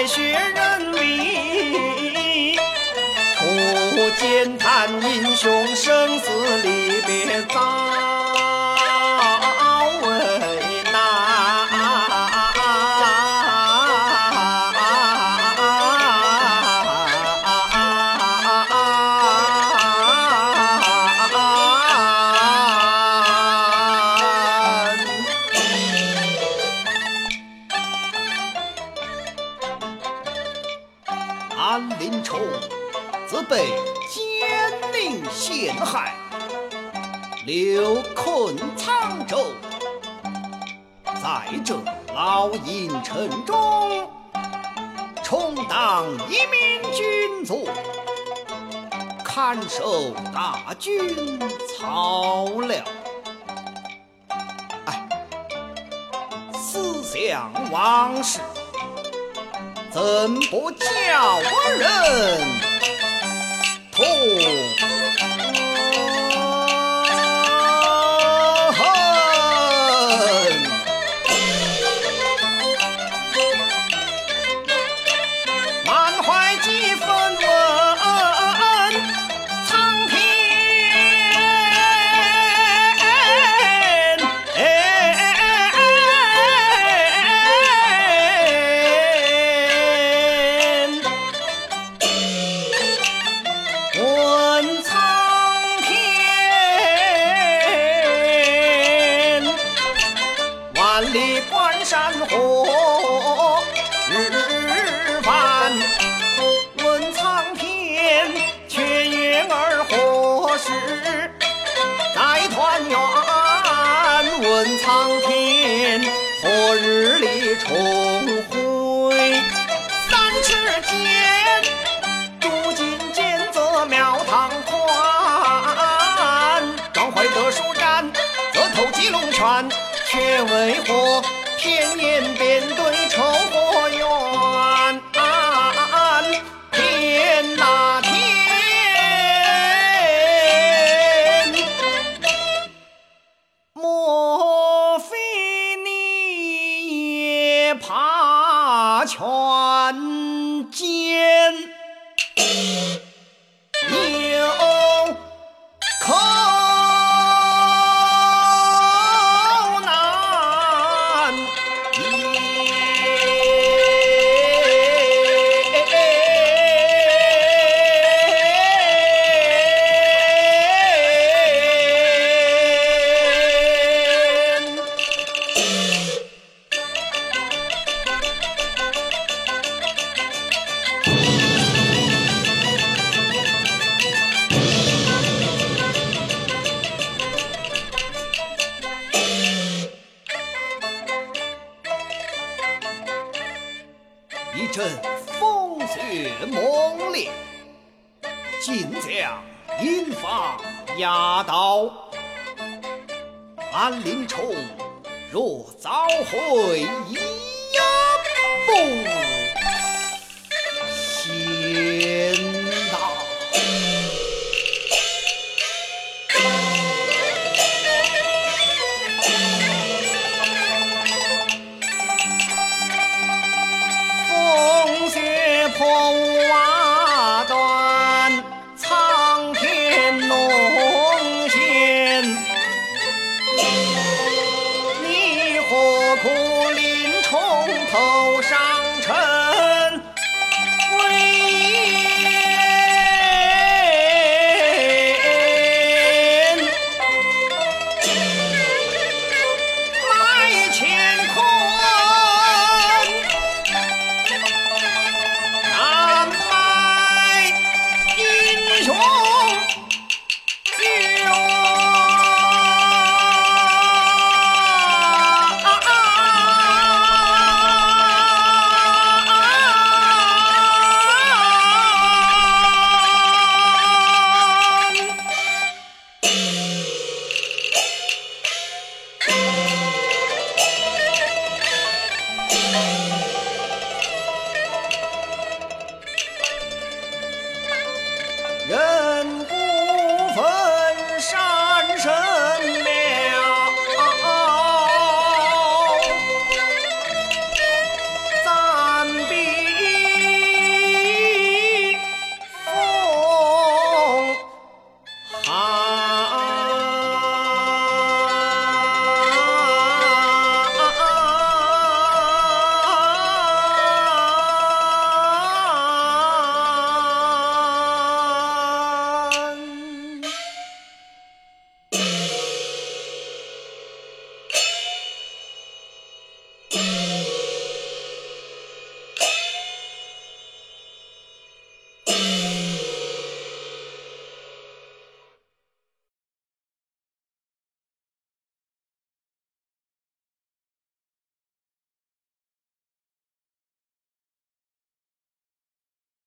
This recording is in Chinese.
在血刃里，不见谈英雄，生死离别早。自被奸佞陷害，流困沧州，在这牢营城中，充当一名军卒，看守大军草料。哎，思想往事，怎不叫我人？哦万里关山火，日翻问苍天，却月儿何时再团圆？问苍天，何日里重会？三尺剑，如今剑择庙堂宽，壮怀得书展，则投击龙泉。却为何偏言偏对仇和冤？天哪天！莫非你也怕权奸？进将银发压倒。安林冲若早回，一不。上城。